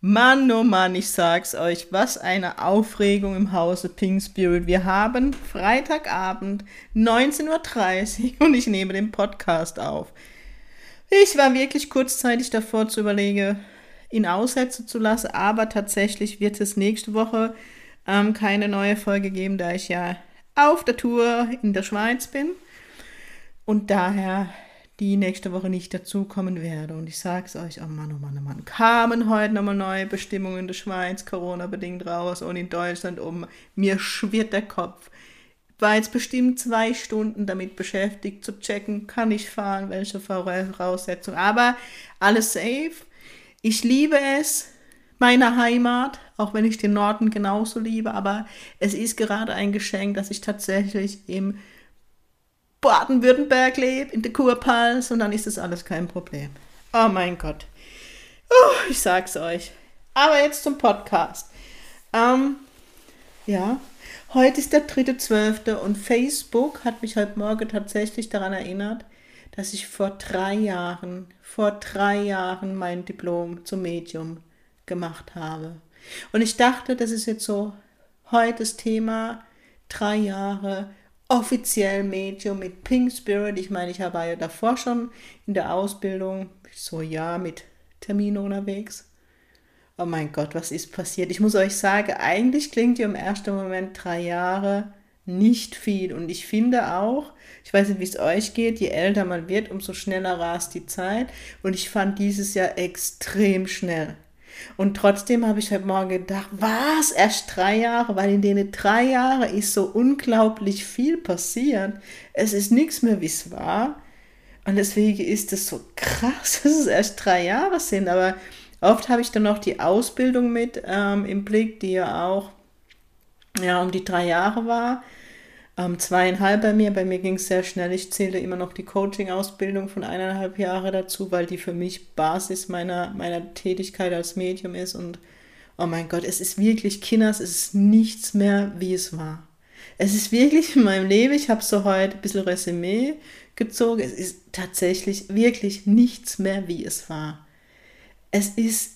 Mann, oh Mann, ich sag's euch, was eine Aufregung im Hause Pink Spirit. Wir haben Freitagabend 19.30 Uhr und ich nehme den Podcast auf. Ich war wirklich kurzzeitig davor zu überlegen, ihn aussetzen zu lassen, aber tatsächlich wird es nächste Woche ähm, keine neue Folge geben, da ich ja auf der Tour in der Schweiz bin. Und daher die nächste Woche nicht dazukommen werde. Und ich sage es euch, oh Mann, oh Mann, oh Mann, kamen heute nochmal neue Bestimmungen in der Schweiz, Corona-bedingt raus und in Deutschland um. Mir schwirrt der Kopf war jetzt bestimmt zwei Stunden damit beschäftigt zu checken, kann ich fahren, welche Voraussetzungen. Aber alles safe. Ich liebe es, meine Heimat, auch wenn ich den Norden genauso liebe, aber es ist gerade ein Geschenk, dass ich tatsächlich im Baden-Württemberg lebe, in der Kurpals und dann ist das alles kein Problem. Oh mein Gott. Oh, ich sag's euch. Aber jetzt zum Podcast. Ähm, ja, Heute ist der 3.12. und Facebook hat mich heute Morgen tatsächlich daran erinnert, dass ich vor drei Jahren, vor drei Jahren mein Diplom zum Medium gemacht habe. Und ich dachte, das ist jetzt so heute das Thema, drei Jahre offiziell Medium mit Pink Spirit. Ich meine, ich war ja davor schon in der Ausbildung, so ja, mit Terminen unterwegs oh mein Gott, was ist passiert? Ich muss euch sagen, eigentlich klingt ja im ersten Moment drei Jahre nicht viel. Und ich finde auch, ich weiß nicht, wie es euch geht, je älter man wird, umso schneller rast die Zeit. Und ich fand dieses Jahr extrem schnell. Und trotzdem habe ich heute Morgen gedacht, was, erst drei Jahre? Weil in denen drei Jahre ist so unglaublich viel passiert. Es ist nichts mehr, wie es war. Und deswegen ist es so krass, dass es erst drei Jahre sind. Aber Oft habe ich dann noch die Ausbildung mit ähm, im Blick, die ja auch ja, um die drei Jahre war. Ähm, zweieinhalb bei mir. Bei mir ging es sehr schnell. Ich zähle immer noch die Coaching-Ausbildung von eineinhalb Jahren dazu, weil die für mich Basis meiner, meiner Tätigkeit als Medium ist. Und oh mein Gott, es ist wirklich, Kinders, es ist nichts mehr, wie es war. Es ist wirklich in meinem Leben, ich habe so heute ein bisschen Resümee gezogen, es ist tatsächlich wirklich nichts mehr, wie es war es ist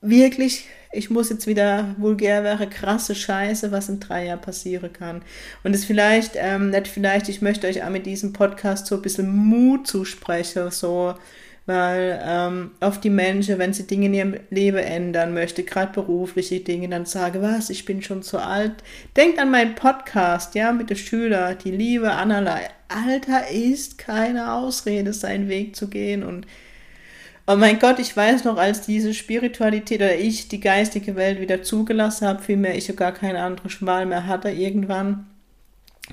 wirklich, ich muss jetzt wieder vulgär wäre, krasse Scheiße, was in drei Jahren passieren kann. Und es vielleicht, ähm, nicht vielleicht, ich möchte euch auch mit diesem Podcast so ein bisschen Mut zusprechen, so, weil ähm, oft die Menschen, wenn sie Dinge in ihrem Leben ändern möchte, gerade berufliche Dinge, dann sage, was, ich bin schon zu alt. Denkt an meinen Podcast, ja, mit den Schülern, die Liebe anerlei. Alter ist keine Ausrede, seinen Weg zu gehen und Oh mein Gott, ich weiß noch, als diese Spiritualität oder ich die geistige Welt wieder zugelassen habe, vielmehr ich ja gar keine andere Schmal mehr hatte irgendwann,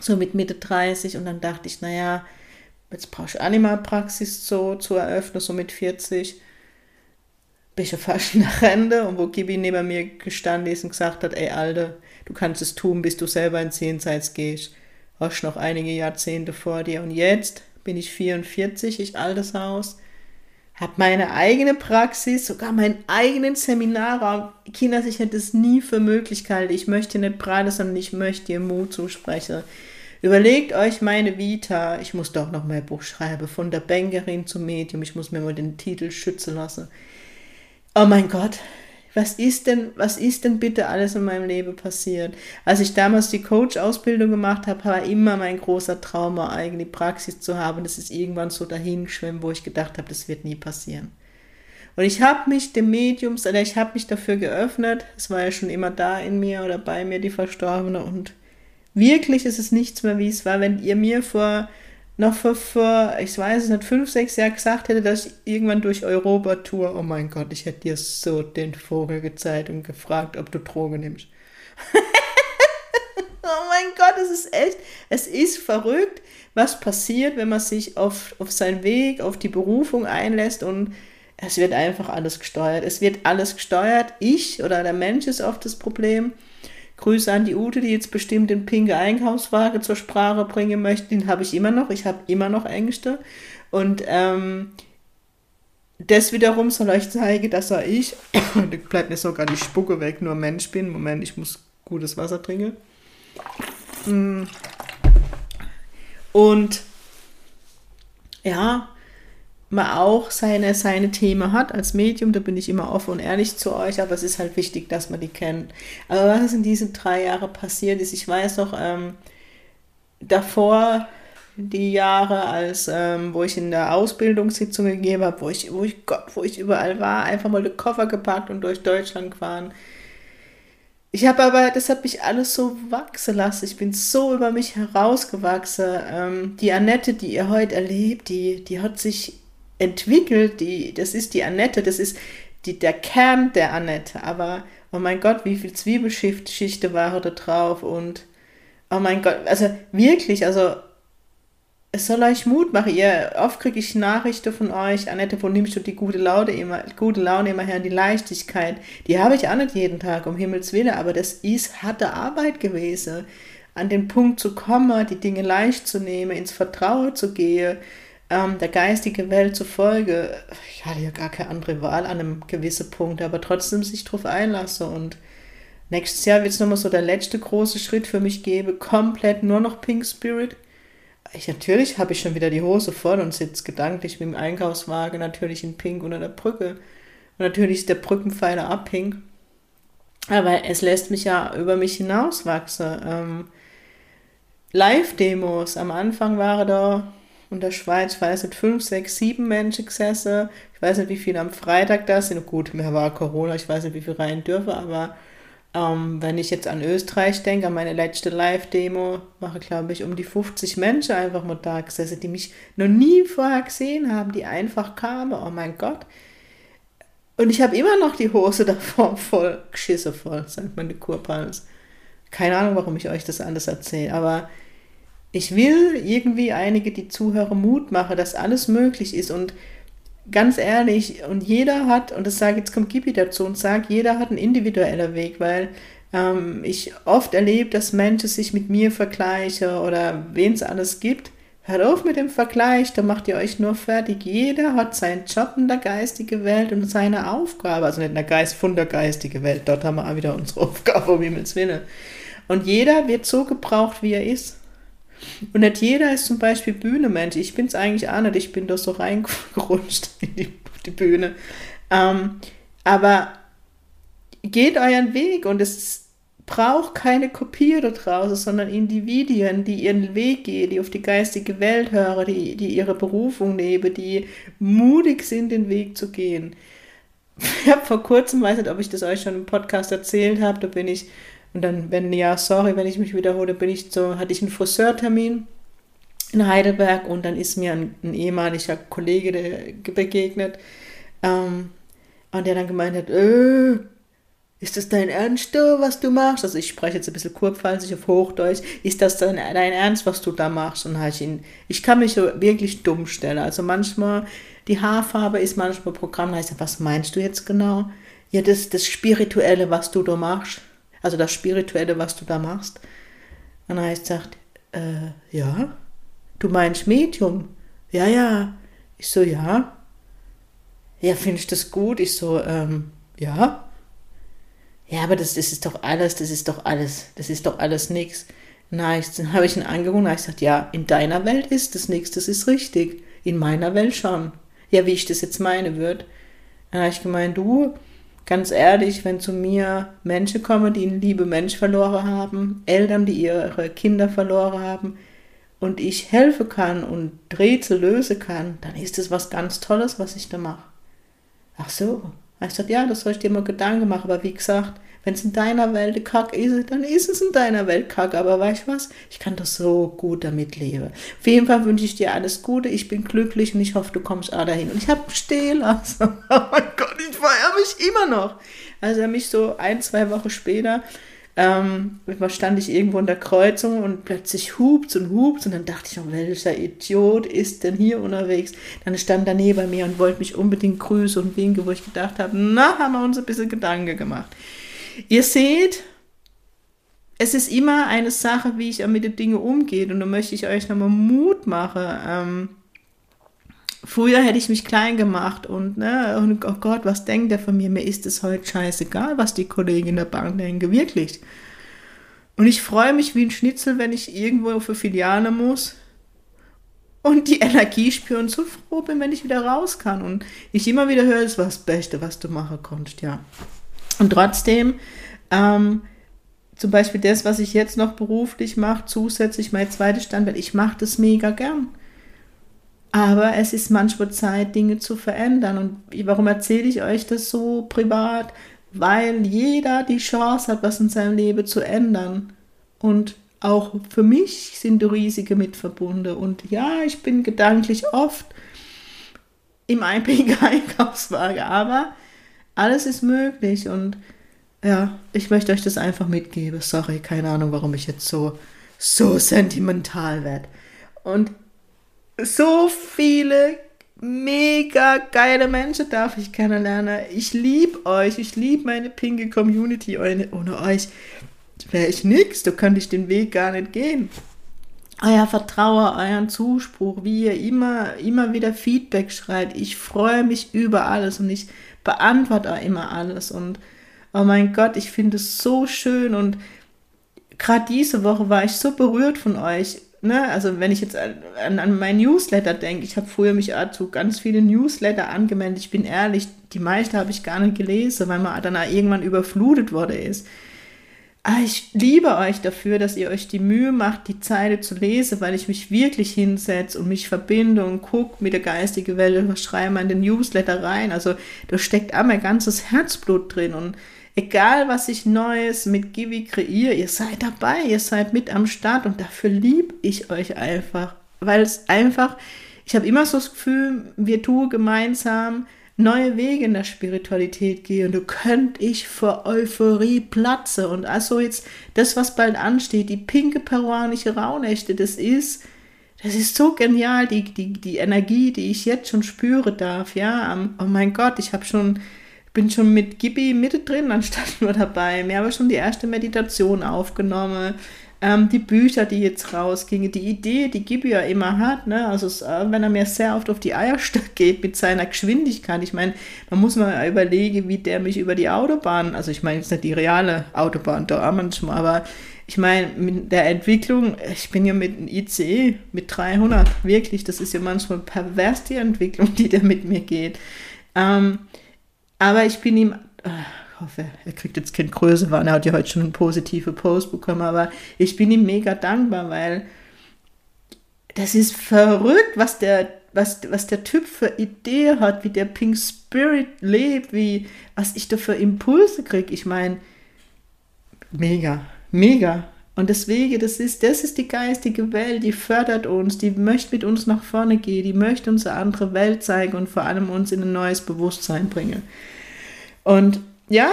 so mit Mitte 30 und dann dachte ich, naja, jetzt brauche ich Animalpraxis so zu eröffnen, so mit 40. Bin ich ja fast nach Rente und wo Gibi neben mir gestanden ist und gesagt hat, ey Alter, du kannst es tun, bis du selber in Jenseits gehst. Hast noch einige Jahrzehnte vor dir und jetzt bin ich 44, ich altes Haus habe meine eigene Praxis, sogar meinen eigenen Seminarraum. Kinder, ich hätte es nie für möglich gehalten. Ich möchte nicht Breite, sondern ich möchte ihr Mut zusprechen. Überlegt euch meine Vita. Ich muss doch noch mein Buch schreiben. Von der Bankerin zum Medium. Ich muss mir mal den Titel schützen lassen. Oh mein Gott, was ist denn, was ist denn bitte alles in meinem Leben passiert? Als ich damals die Coach-Ausbildung gemacht habe, war immer mein großer Traum, eine eigene Praxis zu haben. Das ist irgendwann so dahingeschwemmt, wo ich gedacht habe, das wird nie passieren. Und ich habe mich dem Mediums, oder ich habe mich dafür geöffnet. Es war ja schon immer da in mir oder bei mir, die Verstorbene. Und wirklich ist es nichts mehr, wie es war, wenn ihr mir vor noch vor, vor, ich weiß es nicht, fünf, sechs Jahren gesagt hätte, dass ich irgendwann durch Europa tour, oh mein Gott, ich hätte dir so den Vogel gezeigt und gefragt, ob du Drogen nimmst. oh mein Gott, es ist echt, es ist verrückt, was passiert, wenn man sich auf, auf seinen Weg, auf die Berufung einlässt und Es wird einfach alles gesteuert. Es wird alles gesteuert. Ich oder der Mensch ist oft das Problem. Grüße an die Ute, die jetzt bestimmt den pinke Einkaufswagen zur Sprache bringen möchte. Den habe ich immer noch. Ich habe immer noch Ängste. Und ähm, das wiederum soll euch zeigen, dass auch ich, bleibt mir sogar die Spucke weg, nur Mensch bin. Moment, ich muss gutes Wasser trinken. Mm. Und ja, man auch seine, seine Themen hat als Medium, da bin ich immer offen und ehrlich zu euch, aber es ist halt wichtig, dass man die kennt. Aber was ist in diesen drei Jahren passiert ist, ich weiß noch, ähm, davor die Jahre, als ähm, wo ich in der Ausbildungssitzung gegeben habe, wo ich, wo ich Gott, wo ich überall war, einfach mal den Koffer gepackt und durch Deutschland gefahren. Ich habe aber, das hat mich alles so wachsen lassen. Ich bin so über mich herausgewachsen. Ähm, die Annette, die ihr heute erlebt, die, die hat sich entwickelt, die, das ist die Annette, das ist die, der Kern der Annette, aber oh mein Gott, wie viel Zwiebelschichte war da drauf und oh mein Gott, also wirklich, also es soll euch Mut machen. Ihr, oft kriege ich Nachrichten von euch, Annette, wo nimmst du die gute Laune immer, gute Laune immer her, die Leichtigkeit. Die habe ich auch nicht jeden Tag, um Himmels Willen, aber das ist harte Arbeit gewesen, an den Punkt zu kommen, die Dinge leicht zu nehmen, ins Vertrauen zu gehen, ähm, der geistigen Welt zufolge, ich hatte ja gar keine andere Wahl an einem gewissen Punkt, aber trotzdem sich darauf einlasse und nächstes Jahr wird es nochmal so der letzte große Schritt für mich geben, komplett nur noch Pink Spirit. Ich, natürlich habe ich schon wieder die Hose voll und sitze gedanklich mit dem Einkaufswagen natürlich in Pink unter der Brücke. Und natürlich ist der Brückenpfeiler ab Pink. Aber es lässt mich ja über mich hinauswachsen. Ähm, Live-Demos. Am Anfang waren da in der Schweiz, ich weiß nicht, fünf, sechs, sieben Menschen gesessen. Ich weiß nicht, wie viele am Freitag da sind. Gut, mir war Corona, ich weiß nicht, wie viele rein dürfen, aber ähm, wenn ich jetzt an Österreich denke, an meine letzte Live-Demo, waren, glaube ich, um die 50 Menschen einfach mal da gesessen, die mich noch nie vorher gesehen haben, die einfach kamen. Oh mein Gott. Und ich habe immer noch die Hose davor voll, geschissen voll, sagt meine Kurpals. Keine Ahnung, warum ich euch das anders erzähle, aber ich will irgendwie einige, die Zuhörer Mut machen, dass alles möglich ist und ganz ehrlich, und jeder hat, und das sage jetzt kommt Gibi dazu und sagt, jeder hat einen individuellen Weg, weil ähm, ich oft erlebe, dass Menschen sich mit mir vergleichen oder wen es alles gibt. Hört auf mit dem Vergleich, da macht ihr euch nur fertig. Jeder hat seinen Job in der geistigen Welt und seine Aufgabe, also nicht in der Geist, von der geistigen Welt, dort haben wir auch wieder unsere Aufgabe, um Himmels Willen. Und jeder wird so gebraucht, wie er ist. Und nicht jeder ist zum Beispiel Bühnemensch. Ich bin es eigentlich auch nicht. Ich bin da so reingerutscht in die, die Bühne. Ähm, aber geht euren Weg und es braucht keine Kopie da draußen, sondern Individuen, die ihren Weg gehen, die auf die geistige Welt hören, die, die ihre Berufung leben, die mutig sind, den Weg zu gehen. Ich habe vor kurzem, weiß nicht, ob ich das euch schon im Podcast erzählt habe, da bin ich und dann, wenn, ja, sorry, wenn ich mich wiederhole, bin ich so, hatte ich einen Friseurtermin in Heidelberg und dann ist mir ein, ein ehemaliger Kollege begegnet ähm, und der dann gemeint hat, äh, ist das dein Ernst, was du machst? Also ich spreche jetzt ein bisschen kurpfalzig auf Hochdeutsch. Ist das dein, dein Ernst, was du da machst? Und ich ihn, ich kann mich so wirklich dumm stellen. Also manchmal, die Haarfarbe ist manchmal Programm, da heißt was meinst du jetzt genau? Ja, das, das Spirituelle, was du da machst also das Spirituelle, was du da machst. Und dann heißt sagt, äh, ja, du meinst Medium? Ja, ja. Ich so, ja. Ja, finde ich das gut? Ich so, ähm, ja. Ja, aber das, das ist doch alles, das ist doch alles, das ist doch alles nichts. Na, dann habe ich ihn angeguckt und habe gesagt, ja, in deiner Welt ist das nichts, das ist richtig. In meiner Welt schon. Ja, wie ich das jetzt meine würde. Dann habe ich gemeint, du, ganz ehrlich, wenn zu mir Menschen kommen, die einen lieben Mensch verloren haben, Eltern, die ihre Kinder verloren haben, und ich helfen kann und Rätsel lösen kann, dann ist das was ganz Tolles, was ich da mache. Ach so. Ich sagte, ja, das soll ich dir mal Gedanken machen, aber wie gesagt, wenn es in deiner Welt Kack ist, dann ist es in deiner Welt Kack. Aber weißt du was? Ich kann doch so gut damit leben. Auf jeden Fall wünsche ich dir alles Gute. Ich bin glücklich und ich hoffe, du kommst auch dahin. Und ich habe stehen lassen. Oh mein Gott, ich feiere mich immer noch. Also er mich so ein, zwei Wochen später ähm, stand ich irgendwo in der Kreuzung und plötzlich hupt und hupt und dann dachte ich, oh, welcher Idiot ist denn hier unterwegs? Dann stand er neben mir und wollte mich unbedingt grüßen und winken, wo ich gedacht habe, na, haben wir uns ein bisschen Gedanken gemacht. Ihr seht, es ist immer eine Sache, wie ich mit den Dingen umgehe und da möchte ich euch nochmal Mut machen. Ähm, Früher hätte ich mich klein gemacht und, ne, und oh Gott, was denkt der von mir? Mir ist es heute scheißegal, was die Kollegen in der Bank denken, wirklich. Und ich freue mich wie ein Schnitzel, wenn ich irgendwo für Filiale muss und die Energie spüre und so froh bin, wenn ich wieder raus kann. Und ich immer wieder höre, es war das Beste, was du machen konntest, ja. Und trotzdem, ähm, zum Beispiel das, was ich jetzt noch beruflich mache, zusätzlich mein zweites Standbein, ich mache das mega gern. Aber es ist manchmal Zeit, Dinge zu verändern. Und warum erzähle ich euch das so privat? Weil jeder die Chance hat, was in seinem Leben zu ändern. Und auch für mich sind Risiken mit verbunden. Und ja, ich bin gedanklich oft im Einkaufswagen, aber alles ist möglich. Und ja, ich möchte euch das einfach mitgeben. Sorry, keine Ahnung, warum ich jetzt so, so sentimental werde. Und so viele mega geile Menschen darf ich kennenlernen. Ich liebe euch, ich liebe meine pinke Community. Ohne euch wäre ich nix, da könnte ich den Weg gar nicht gehen. Euer Vertrauen, euren Zuspruch, wie ihr immer, immer wieder Feedback schreibt. Ich freue mich über alles und ich beantworte auch immer alles. Und oh mein Gott, ich finde es so schön und gerade diese Woche war ich so berührt von euch ne, also wenn ich jetzt an, an mein Newsletter denke, ich habe früher mich zu ganz viele Newsletter angemeldet. Ich bin ehrlich, die meisten habe ich gar nicht gelesen, weil man dann irgendwann überflutet worden ist. Ah, ich liebe euch dafür, dass ihr euch die Mühe macht, die Zeile zu lesen, weil ich mich wirklich hinsetze und mich verbinde und gucke mit der geistigen Welt und schreibe in den Newsletter rein. Also da steckt auch mein ganzes Herzblut drin und Egal, was ich Neues mit Givi kreiere, ihr seid dabei, ihr seid mit am Start und dafür liebe ich euch einfach. Weil es einfach, ich habe immer so das Gefühl, wir tun gemeinsam neue Wege in der Spiritualität gehen und du könnt ich vor Euphorie platze. Und also jetzt das, was bald ansteht, die pinke peruanische Rauhnächte, das ist, das ist so genial, die, die, die Energie, die ich jetzt schon spüre darf, ja. Oh mein Gott, ich habe schon bin schon mit Gibi mittendrin, anstatt nur dabei. Mir habe schon die erste Meditation aufgenommen. Ähm, die Bücher, die jetzt rausgingen, die Idee, die Gibi ja immer hat, ne? also äh, wenn er mir sehr oft auf die Eierstöcke geht mit seiner Geschwindigkeit. Ich meine, man muss mal überlegen, wie der mich über die Autobahn, also ich meine jetzt nicht die reale Autobahn, da manchmal, aber ich meine, mit der Entwicklung, ich bin ja mit einem ICE mit 300, wirklich, das ist ja manchmal pervers die Entwicklung, die der mit mir geht. Ähm, aber ich bin ihm, äh, ich hoffe, er kriegt jetzt kein Größe, weil er hat ja heute schon einen positiven Post bekommen, aber ich bin ihm mega dankbar, weil das ist verrückt, was der, was, was der Typ für Idee hat, wie der Pink Spirit lebt, wie, was ich da für Impulse kriege. Ich meine, mega, mega. Und deswegen, das ist, das ist die geistige Welt, die fördert uns, die möchte mit uns nach vorne gehen, die möchte uns eine andere Welt zeigen und vor allem uns in ein neues Bewusstsein bringen. Und ja,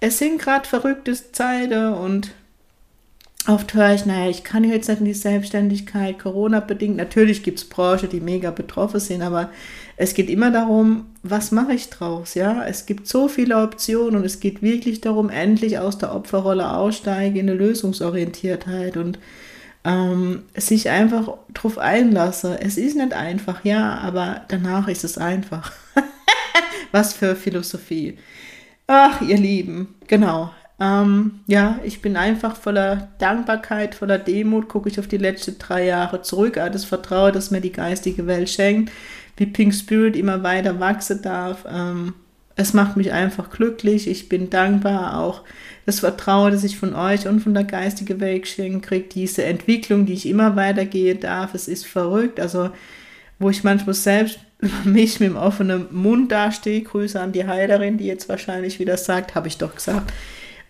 es sind gerade verrückte Zeiten und oft höre ich, naja, ich kann jetzt nicht in die Selbstständigkeit, Corona-bedingt. Natürlich gibt es Branchen, die mega betroffen sind, aber es geht immer darum, was mache ich draus, ja? Es gibt so viele Optionen und es geht wirklich darum, endlich aus der Opferrolle aussteigen in eine Lösungsorientiertheit und ähm, sich einfach drauf einlasse. Es ist nicht einfach, ja, aber danach ist es einfach. was für Philosophie. Ach, ihr Lieben, genau. Ähm, ja, ich bin einfach voller Dankbarkeit, voller Demut, gucke ich auf die letzten drei Jahre zurück, all das Vertrauen, das mir die geistige Welt schenkt wie Pink Spirit immer weiter wachsen darf. Ähm, es macht mich einfach glücklich. Ich bin dankbar auch das Vertrauen, das ich von euch und von der geistigen Welt geschenkt kriege. Diese Entwicklung, die ich immer weitergehen darf. Es ist verrückt. Also, wo ich manchmal selbst mich mit dem offenen Mund dastehe. Grüße an die Heilerin, die jetzt wahrscheinlich wieder sagt, habe ich doch gesagt.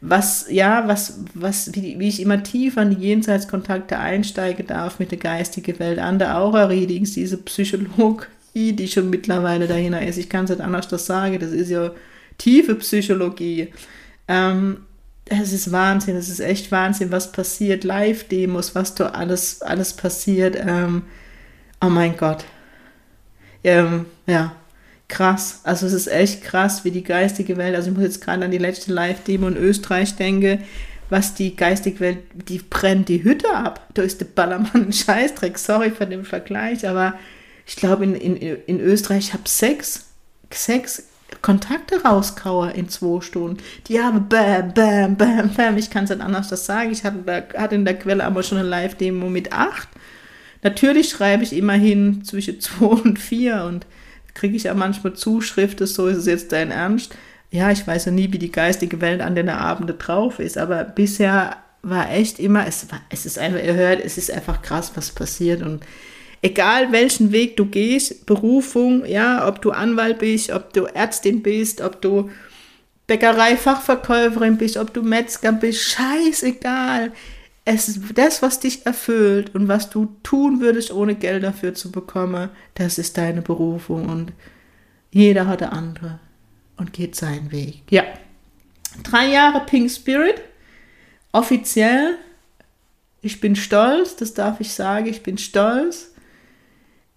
Was, ja, was, was, wie, wie ich immer tiefer an die Jenseitskontakte einsteigen darf mit der geistigen Welt, an der Aura-Readings, diese Psycholog, die schon mittlerweile dahinter ist. Ich kann es nicht anders das sagen. Das ist ja tiefe Psychologie. Ähm, es ist Wahnsinn, es ist echt Wahnsinn, was passiert. Live-Demos, was da alles, alles passiert. Ähm, oh mein Gott. Ähm, ja, krass. Also es ist echt krass, wie die geistige Welt, also ich muss jetzt gerade an die letzte Live-Demo in Österreich denken, was die geistige Welt, die brennt die Hütte ab. Da ist der Ballermann ein Scheißdreck, sorry für den Vergleich, aber ich glaube in, in, in Österreich, ich habe sechs, sechs Kontakte rauskaue in zwei Stunden. Die haben bam, bam, bam, bam. Ich kann es nicht anders das sagen. Ich hatte, hatte in der Quelle aber schon eine Live-Demo mit acht. Natürlich schreibe ich immerhin zwischen zwei und vier und kriege ich ja manchmal Zuschriften, so ist es jetzt dein Ernst. Ja, ich weiß ja nie, wie die geistige Welt an den Abenden drauf ist, aber bisher war echt immer, es, war, es ist einfach, ihr hört, es ist einfach krass, was passiert und egal welchen Weg du gehst, Berufung, ja, ob du Anwalt bist, ob du Ärztin bist, ob du Bäckerei-Fachverkäuferin bist, ob du Metzger bist, scheißegal. Es ist das, was dich erfüllt und was du tun würdest, ohne Geld dafür zu bekommen, das ist deine Berufung und jeder hat eine andere und geht seinen Weg. Ja. Drei Jahre Pink Spirit. Offiziell. Ich bin stolz, das darf ich sagen, ich bin stolz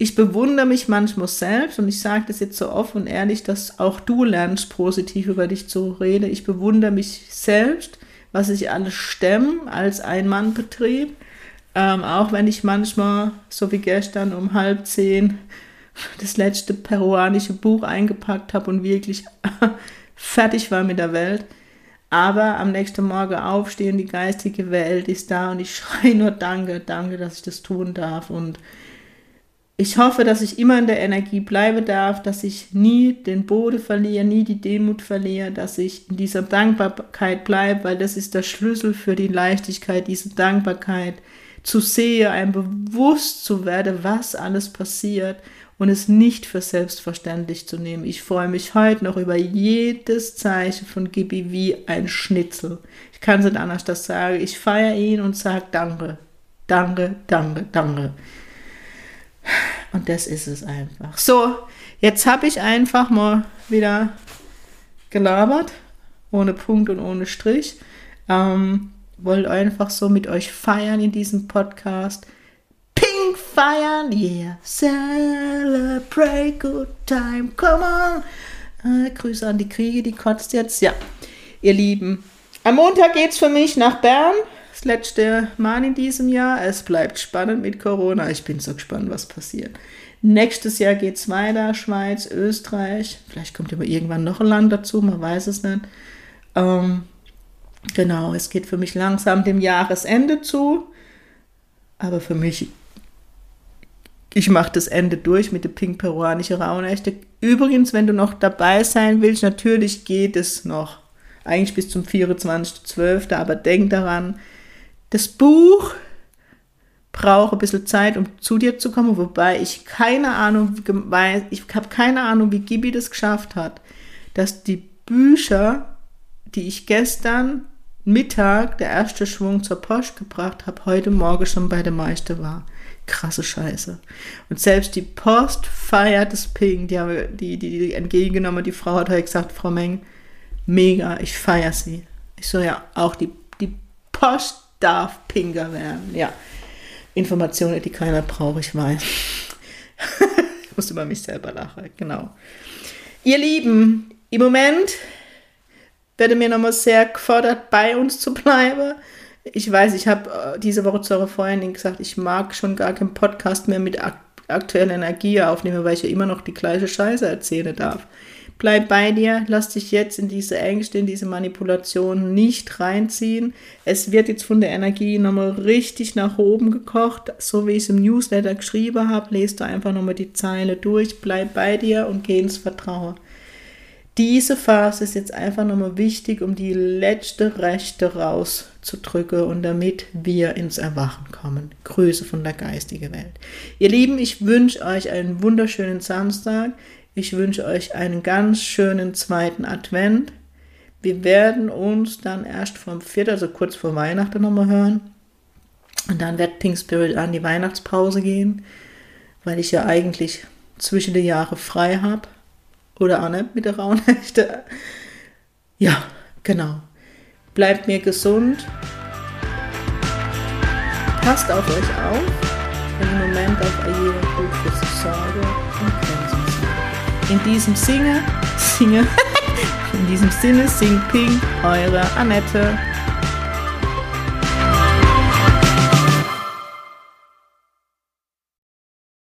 ich bewundere mich manchmal selbst und ich sage das jetzt so offen und ehrlich, dass auch du lernst, positiv über dich zu reden. Ich bewundere mich selbst, was ich alles stemme als Ein-Mann-Betrieb. Ähm, auch wenn ich manchmal, so wie gestern um halb zehn, das letzte peruanische Buch eingepackt habe und wirklich fertig war mit der Welt. Aber am nächsten Morgen aufstehen, die geistige Welt ist da und ich schreie nur Danke, danke, dass ich das tun darf. Und ich hoffe, dass ich immer in der Energie bleiben darf, dass ich nie den Boden verliere, nie die Demut verliere, dass ich in dieser Dankbarkeit bleibe, weil das ist der Schlüssel für die Leichtigkeit, diese Dankbarkeit zu sehen, einem bewusst zu werden, was alles passiert und es nicht für selbstverständlich zu nehmen. Ich freue mich heute noch über jedes Zeichen von Gibi wie ein Schnitzel. Ich kann es nicht anders das sagen. Ich feiere ihn und sage Danke, Danke, Danke, Danke. Und das ist es einfach. So, jetzt habe ich einfach mal wieder gelabert, ohne Punkt und ohne Strich. Ähm, wollte einfach so mit euch feiern in diesem Podcast. Pink feiern, yeah, celebrate good time, come on. Äh, Grüße an die Kriege, die kotzt jetzt. Ja, ihr Lieben, am Montag geht's für mich nach Bern letzte Mal in diesem Jahr. Es bleibt spannend mit Corona. Ich bin so gespannt, was passiert. Nächstes Jahr geht es weiter, Schweiz, Österreich. Vielleicht kommt immer irgendwann noch ein Land dazu, man weiß es nicht. Ähm, genau, es geht für mich langsam dem Jahresende zu. Aber für mich, ich mache das Ende durch mit der pink peruanischen Rauhnächte. Übrigens, wenn du noch dabei sein willst, natürlich geht es noch. Eigentlich bis zum 24.12. Aber denk daran, das Buch braucht ein bisschen Zeit, um zu dir zu kommen, wobei ich keine Ahnung, ich habe keine Ahnung, wie Gibi das geschafft hat, dass die Bücher, die ich gestern Mittag, der erste Schwung zur Post gebracht habe, heute Morgen schon bei der Meister war. Krasse Scheiße. Und selbst die Post feiert das Ping, die, haben, die, die, die entgegengenommen, die Frau hat heute gesagt, Frau Meng, mega, ich feiere sie. Ich so, ja, auch die, die Post darf Pinger werden. Ja, Informationen, die keiner braucht, ich weiß. ich muss über mich selber lachen, genau. Ihr Lieben, im Moment werde mir nochmal sehr gefordert, bei uns zu bleiben. Ich weiß, ich habe äh, diese Woche zu eurer Freundin gesagt, ich mag schon gar keinen Podcast mehr mit aktueller Energie aufnehmen, weil ich ja immer noch die gleiche Scheiße erzählen darf. Bleib bei dir, lass dich jetzt in diese Ängste, in diese Manipulation nicht reinziehen. Es wird jetzt von der Energie nochmal richtig nach oben gekocht, so wie ich es im Newsletter geschrieben habe. Lest du einfach nochmal die Zeile durch, bleib bei dir und geh ins Vertrauen. Diese Phase ist jetzt einfach nochmal wichtig, um die letzte Rechte rauszudrücken und damit wir ins Erwachen kommen. Grüße von der geistigen Welt. Ihr Lieben, ich wünsche euch einen wunderschönen Samstag. Ich wünsche euch einen ganz schönen zweiten Advent. Wir werden uns dann erst vom 4., also kurz vor Weihnachten nochmal hören. Und dann wird Pink Spirit an die Weihnachtspause gehen, weil ich ja eigentlich zwischen den Jahren frei habe. Oder auch nicht mit der Rauhnächte. Ja, genau. Bleibt mir gesund. Passt auf euch auf. Im Moment auf jeder gut für sich sorge und grenzen sie. In diesem Sinne, singe, in diesem Sinne, sing Ping, eure Annette.